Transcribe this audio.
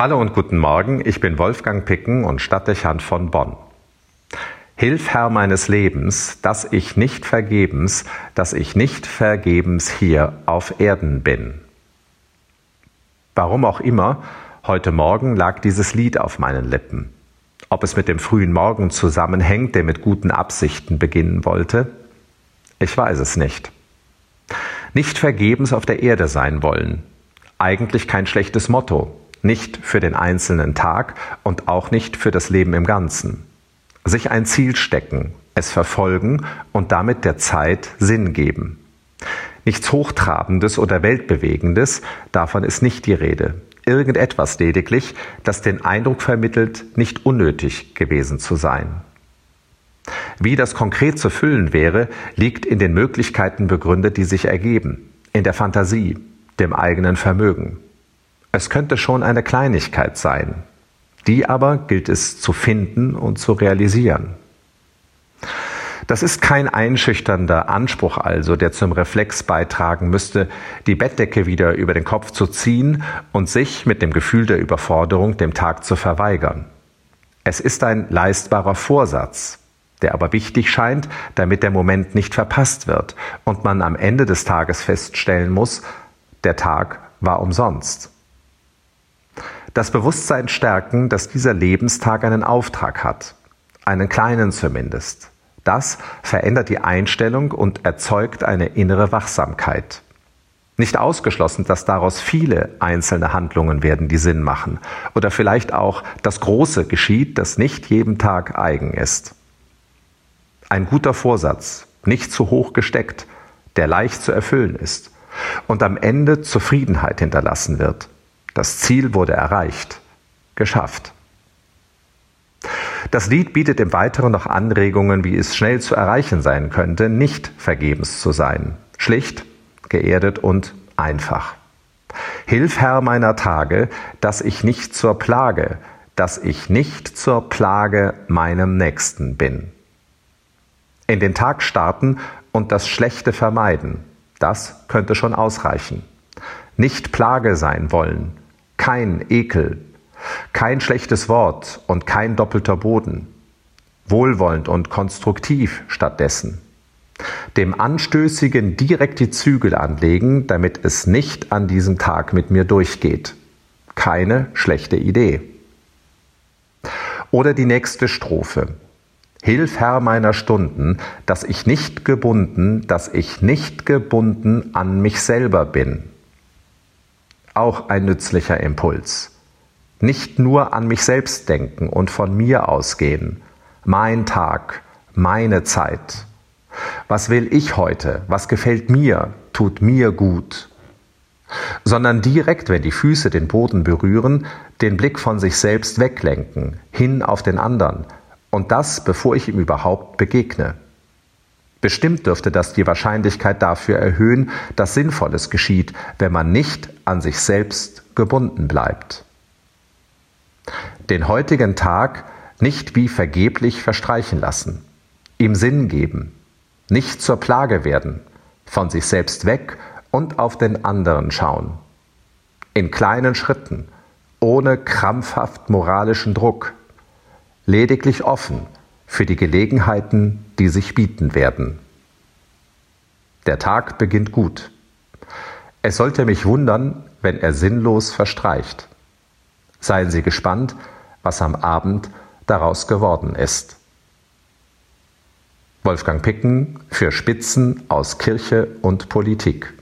Hallo und guten Morgen, ich bin Wolfgang Picken und Stadtdechant von Bonn. Hilf Herr meines Lebens, dass ich nicht vergebens, dass ich nicht vergebens hier auf Erden bin. Warum auch immer, heute Morgen lag dieses Lied auf meinen Lippen. Ob es mit dem frühen Morgen zusammenhängt, der mit guten Absichten beginnen wollte? Ich weiß es nicht. Nicht vergebens auf der Erde sein wollen. Eigentlich kein schlechtes Motto, nicht für den einzelnen Tag und auch nicht für das Leben im Ganzen. Sich ein Ziel stecken, es verfolgen und damit der Zeit Sinn geben. Nichts Hochtrabendes oder Weltbewegendes, davon ist nicht die Rede. Irgendetwas lediglich, das den Eindruck vermittelt, nicht unnötig gewesen zu sein. Wie das konkret zu füllen wäre, liegt in den Möglichkeiten begründet, die sich ergeben, in der Fantasie, dem eigenen Vermögen. Es könnte schon eine Kleinigkeit sein, die aber gilt es zu finden und zu realisieren. Das ist kein einschüchternder Anspruch also, der zum Reflex beitragen müsste, die Bettdecke wieder über den Kopf zu ziehen und sich mit dem Gefühl der Überforderung dem Tag zu verweigern. Es ist ein leistbarer Vorsatz, der aber wichtig scheint, damit der Moment nicht verpasst wird und man am Ende des Tages feststellen muss, der Tag war umsonst das Bewusstsein stärken, dass dieser Lebenstag einen Auftrag hat, einen kleinen zumindest. Das verändert die Einstellung und erzeugt eine innere Wachsamkeit. Nicht ausgeschlossen, dass daraus viele einzelne Handlungen werden, die Sinn machen. Oder vielleicht auch das Große geschieht, das nicht jedem Tag eigen ist. Ein guter Vorsatz, nicht zu hoch gesteckt, der leicht zu erfüllen ist und am Ende Zufriedenheit hinterlassen wird. Das Ziel wurde erreicht, geschafft. Das Lied bietet im Weiteren noch Anregungen, wie es schnell zu erreichen sein könnte, nicht vergebens zu sein. Schlicht, geerdet und einfach. Hilf Herr meiner Tage, dass ich nicht zur Plage, dass ich nicht zur Plage meinem Nächsten bin. In den Tag starten und das Schlechte vermeiden, das könnte schon ausreichen. Nicht Plage sein wollen, kein Ekel, kein schlechtes Wort und kein doppelter Boden. Wohlwollend und konstruktiv stattdessen. Dem Anstößigen direkt die Zügel anlegen, damit es nicht an diesem Tag mit mir durchgeht. Keine schlechte Idee. Oder die nächste Strophe. Hilf Herr meiner Stunden, dass ich nicht gebunden, dass ich nicht gebunden an mich selber bin auch ein nützlicher Impuls. Nicht nur an mich selbst denken und von mir ausgehen. Mein Tag, meine Zeit. Was will ich heute? Was gefällt mir? Tut mir gut? Sondern direkt, wenn die Füße den Boden berühren, den Blick von sich selbst weglenken, hin auf den anderen. Und das, bevor ich ihm überhaupt begegne. Bestimmt dürfte das die Wahrscheinlichkeit dafür erhöhen, dass Sinnvolles geschieht, wenn man nicht an sich selbst gebunden bleibt. Den heutigen Tag nicht wie vergeblich verstreichen lassen, ihm Sinn geben, nicht zur Plage werden, von sich selbst weg und auf den anderen schauen. In kleinen Schritten, ohne krampfhaft moralischen Druck, lediglich offen für die Gelegenheiten, die sich bieten werden. Der Tag beginnt gut. Es sollte mich wundern, wenn er sinnlos verstreicht. Seien Sie gespannt, was am Abend daraus geworden ist. Wolfgang Picken für Spitzen aus Kirche und Politik.